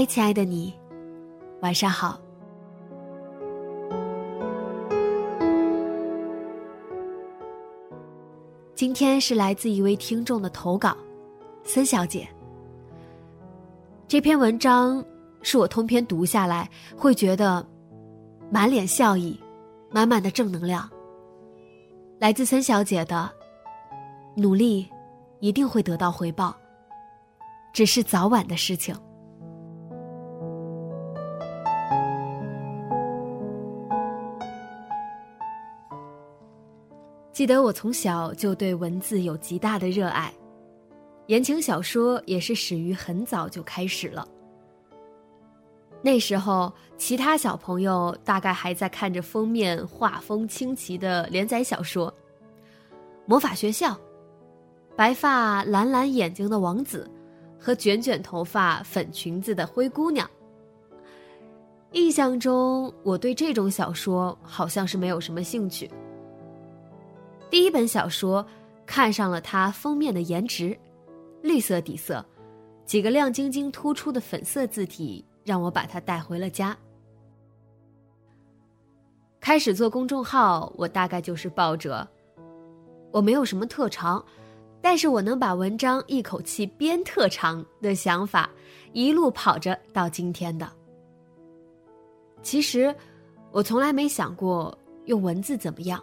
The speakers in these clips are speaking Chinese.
嗨，亲爱的你，晚上好。今天是来自一位听众的投稿，森小姐。这篇文章是我通篇读下来会觉得满脸笑意，满满的正能量。来自森小姐的努力，一定会得到回报，只是早晚的事情。记得我从小就对文字有极大的热爱，言情小说也是始于很早就开始了。那时候，其他小朋友大概还在看着封面画风清奇的连载小说，《魔法学校》，白发蓝蓝眼睛的王子，和卷卷头发粉裙子的灰姑娘。印象中，我对这种小说好像是没有什么兴趣。第一本小说，看上了它封面的颜值，绿色底色，几个亮晶晶突出的粉色字体，让我把它带回了家。开始做公众号，我大概就是抱着我没有什么特长，但是我能把文章一口气编特长的想法，一路跑着到今天的。其实，我从来没想过用文字怎么样。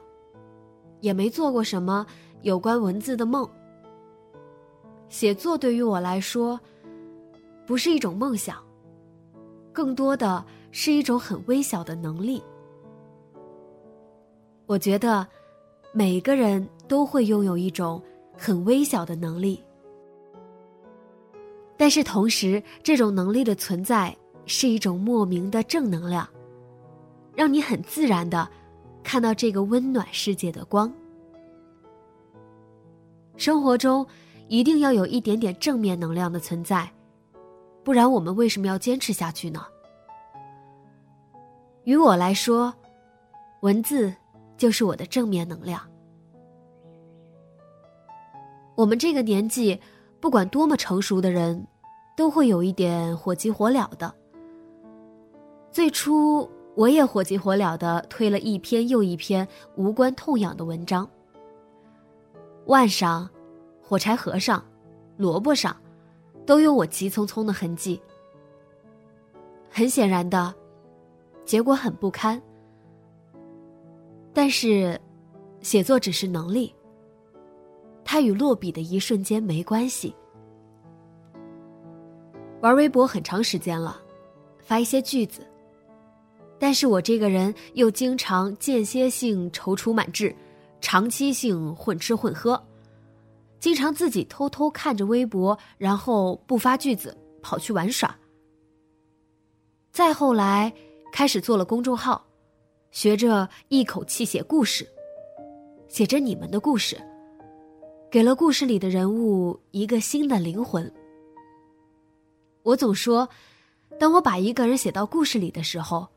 也没做过什么有关文字的梦。写作对于我来说，不是一种梦想，更多的是一种很微小的能力。我觉得，每个人都会拥有一种很微小的能力，但是同时，这种能力的存在是一种莫名的正能量，让你很自然的。看到这个温暖世界的光，生活中一定要有一点点正面能量的存在，不然我们为什么要坚持下去呢？于我来说，文字就是我的正面能量。我们这个年纪，不管多么成熟的人，都会有一点火急火燎的。最初。我也火急火燎的推了一篇又一篇无关痛痒的文章。腕上、火柴盒上、萝卜上，都有我急匆匆的痕迹。很显然的，结果很不堪。但是，写作只是能力，它与落笔的一瞬间没关系。玩微博很长时间了，发一些句子。但是我这个人又经常间歇性踌躇满志，长期性混吃混喝，经常自己偷偷看着微博，然后不发句子，跑去玩耍。再后来，开始做了公众号，学着一口气写故事，写着你们的故事，给了故事里的人物一个新的灵魂。我总说，当我把一个人写到故事里的时候。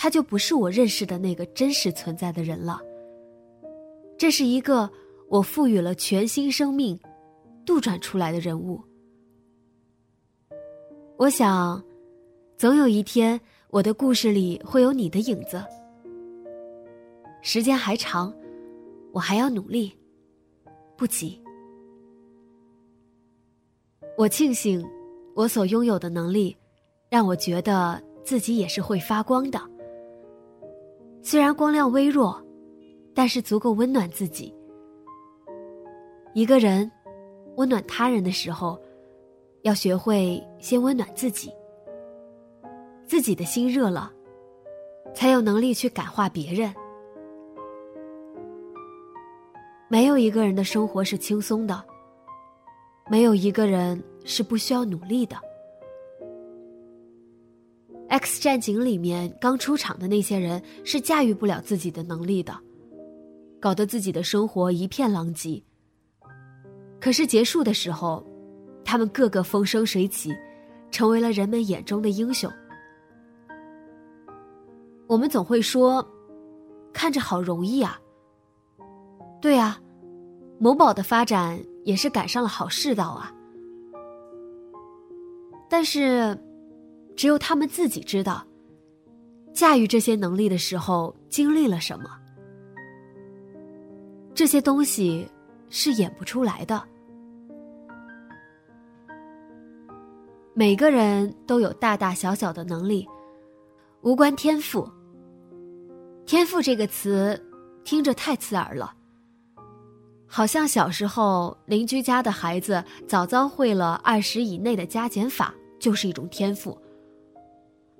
他就不是我认识的那个真实存在的人了。这是一个我赋予了全新生命、杜撰出来的人物。我想，总有一天，我的故事里会有你的影子。时间还长，我还要努力，不急。我庆幸，我所拥有的能力，让我觉得自己也是会发光的。虽然光亮微弱，但是足够温暖自己。一个人温暖他人的时候，要学会先温暖自己。自己的心热了，才有能力去感化别人。没有一个人的生活是轻松的，没有一个人是不需要努力的。X 战警里面刚出场的那些人是驾驭不了自己的能力的，搞得自己的生活一片狼藉。可是结束的时候，他们个个风生水起，成为了人们眼中的英雄。我们总会说，看着好容易啊。对啊，某宝的发展也是赶上了好世道啊。但是，只有他们自己知道，驾驭这些能力的时候经历了什么。这些东西是演不出来的。每个人都有大大小小的能力，无关天赋。天赋这个词，听着太刺耳了。好像小时候邻居家的孩子早早会了二十以内的加减法，就是一种天赋。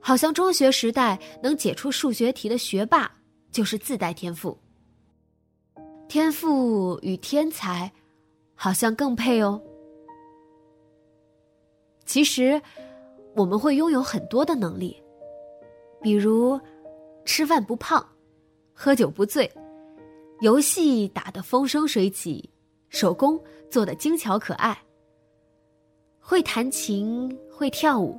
好像中学时代能解出数学题的学霸，就是自带天赋。天赋与天才，好像更配哦。其实，我们会拥有很多的能力，比如吃饭不胖。喝酒不醉，游戏打得风生水起，手工做的精巧可爱。会弹琴，会跳舞，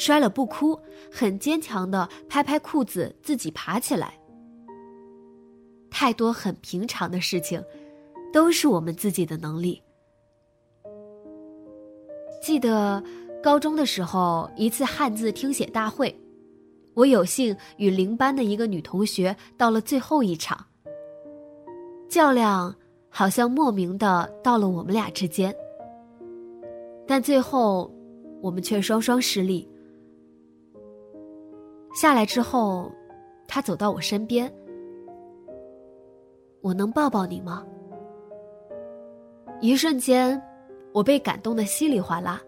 摔了不哭，很坚强的拍拍裤子自己爬起来。太多很平常的事情，都是我们自己的能力。记得高中的时候，一次汉字听写大会。我有幸与邻班的一个女同学到了最后一场，较量好像莫名的到了我们俩之间，但最后我们却双双失利。下来之后，他走到我身边，我能抱抱你吗？一瞬间，我被感动的稀里哗啦。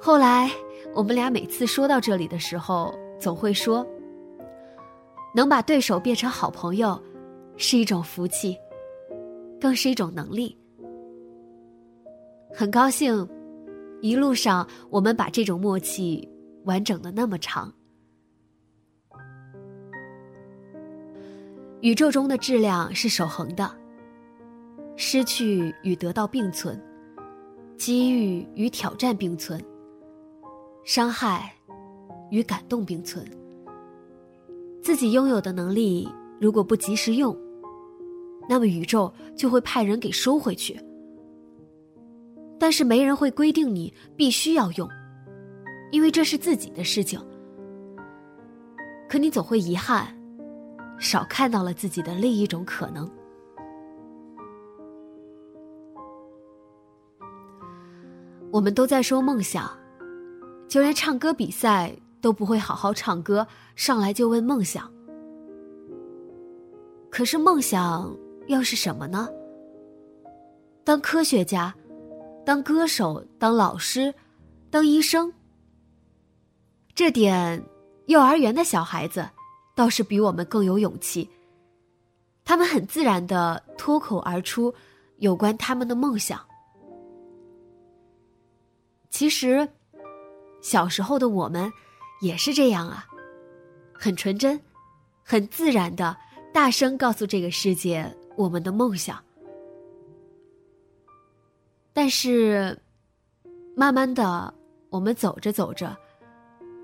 后来。我们俩每次说到这里的时候，总会说：“能把对手变成好朋友，是一种福气，更是一种能力。”很高兴，一路上我们把这种默契完整的那么长。宇宙中的质量是守恒的，失去与得到并存，机遇与挑战并存。伤害与感动并存。自己拥有的能力，如果不及时用，那么宇宙就会派人给收回去。但是没人会规定你必须要用，因为这是自己的事情。可你总会遗憾，少看到了自己的另一种可能。我们都在说梦想。就连唱歌比赛都不会好好唱歌，上来就问梦想。可是梦想又是什么呢？当科学家，当歌手，当老师，当医生。这点，幼儿园的小孩子倒是比我们更有勇气。他们很自然的脱口而出有关他们的梦想。其实。小时候的我们，也是这样啊，很纯真，很自然的，大声告诉这个世界我们的梦想。但是，慢慢的，我们走着走着，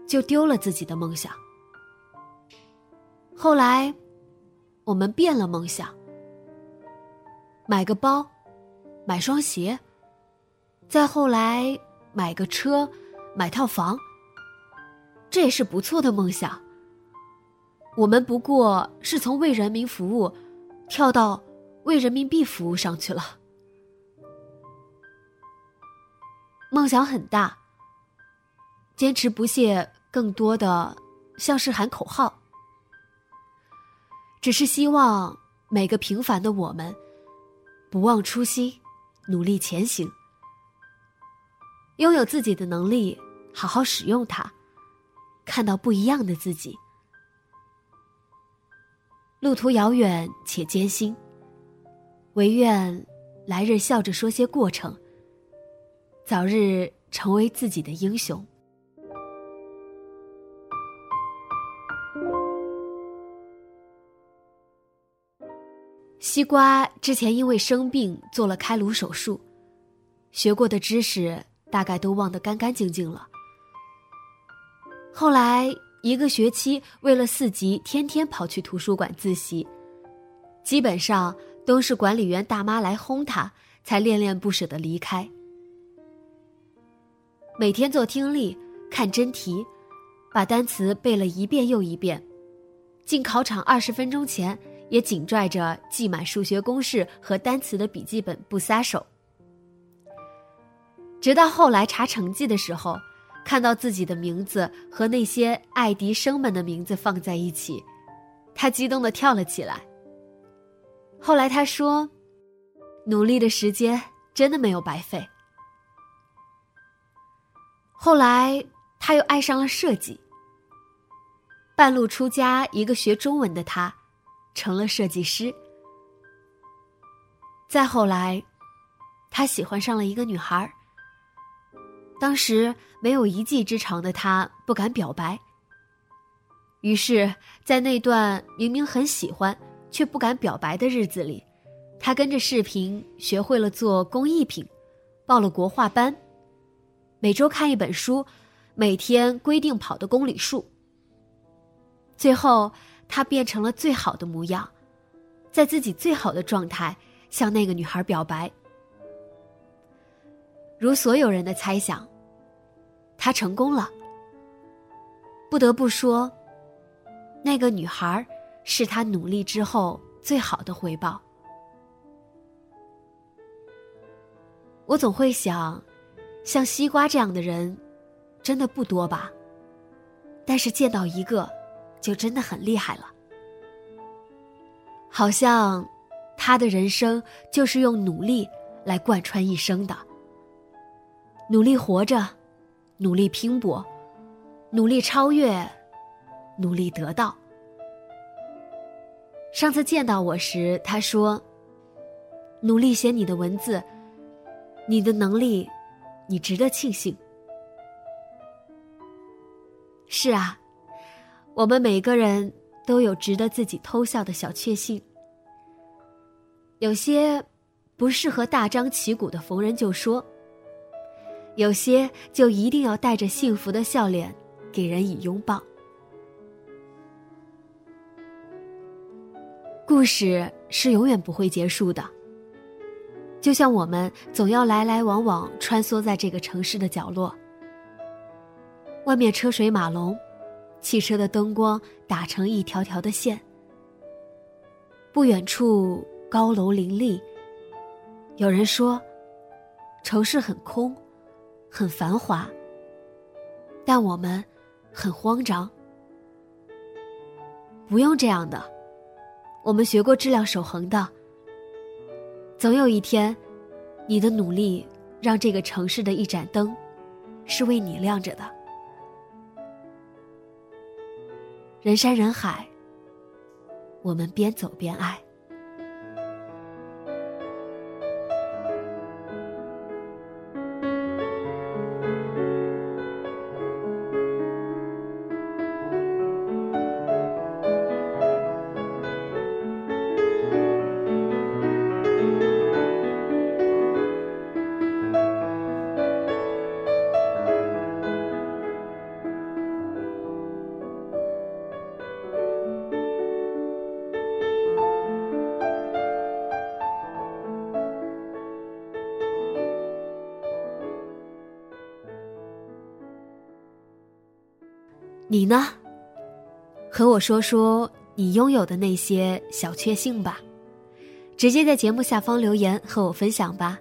就丢了自己的梦想。后来，我们变了梦想，买个包，买双鞋，再后来买个车。买套房，这也是不错的梦想。我们不过是从为人民服务，跳到为人民币服务上去了。梦想很大，坚持不懈，更多的像是喊口号。只是希望每个平凡的我们，不忘初心，努力前行，拥有自己的能力，好好使用它，看到不一样的自己。路途遥远且艰辛，唯愿来日笑着说些过程。早日成为自己的英雄。西瓜之前因为生病做了开颅手术，学过的知识大概都忘得干干净净了。后来一个学期为了四级，天天跑去图书馆自习，基本上都是管理员大妈来轰他，才恋恋不舍的离开。每天做听力、看真题，把单词背了一遍又一遍。进考场二十分钟前，也紧拽着记满数学公式和单词的笔记本不撒手。直到后来查成绩的时候，看到自己的名字和那些爱迪生们的名字放在一起，他激动的跳了起来。后来他说：“努力的时间真的没有白费。”后来，他又爱上了设计。半路出家，一个学中文的他，成了设计师。再后来，他喜欢上了一个女孩当时没有一技之长的他不敢表白。于是，在那段明明很喜欢却不敢表白的日子里，他跟着视频学会了做工艺品，报了国画班。每周看一本书，每天规定跑的公里数。最后，他变成了最好的模样，在自己最好的状态向那个女孩表白。如所有人的猜想，他成功了。不得不说，那个女孩是他努力之后最好的回报。我总会想。像西瓜这样的人，真的不多吧？但是见到一个，就真的很厉害了。好像他的人生就是用努力来贯穿一生的。努力活着，努力拼搏，努力超越，努力得到。上次见到我时，他说：“努力写你的文字，你的能力。”你值得庆幸。是啊，我们每个人都有值得自己偷笑的小确幸。有些不适合大张旗鼓的逢人就说，有些就一定要带着幸福的笑脸给人以拥抱。故事是永远不会结束的。就像我们总要来来往往穿梭在这个城市的角落，外面车水马龙，汽车的灯光打成一条条的线。不远处高楼林立，有人说，城市很空，很繁华，但我们很慌张。不用这样的，我们学过质量守恒的。总有一天，你的努力让这个城市的一盏灯，是为你亮着的。人山人海，我们边走边爱。你呢？和我说说你拥有的那些小确幸吧，直接在节目下方留言和我分享吧。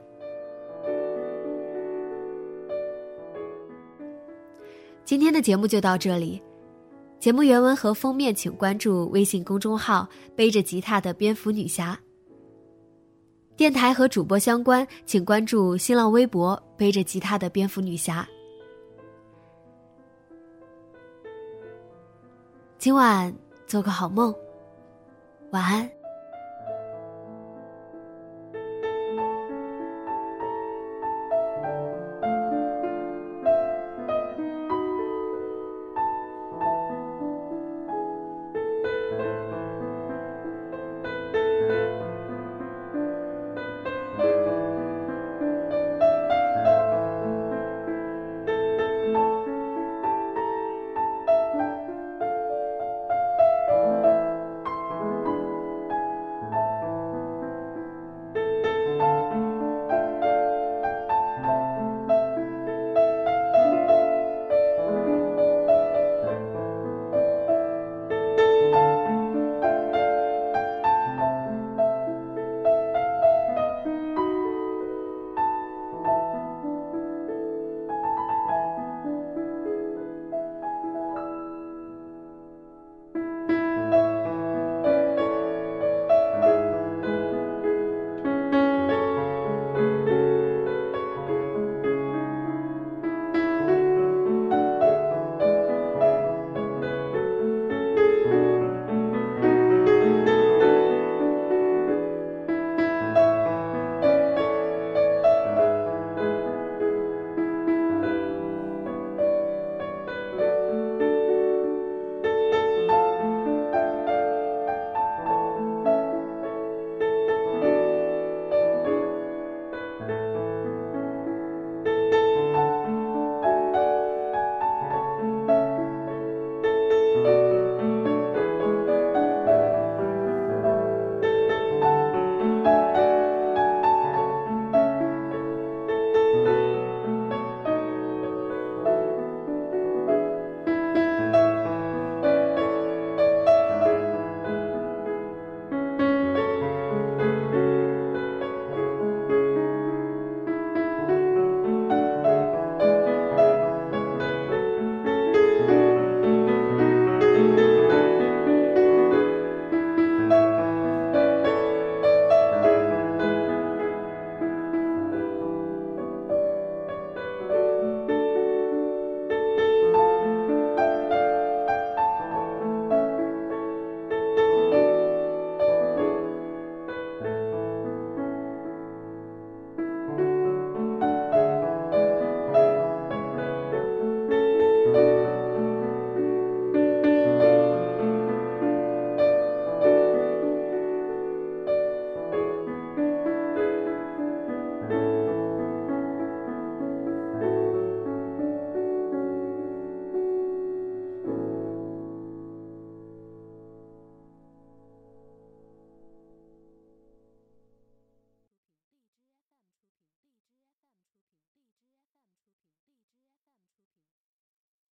今天的节目就到这里，节目原文和封面请关注微信公众号“背着吉他的蝙蝠女侠”。电台和主播相关，请关注新浪微博“背着吉他的蝙蝠女侠”。今晚做个好梦，晚安。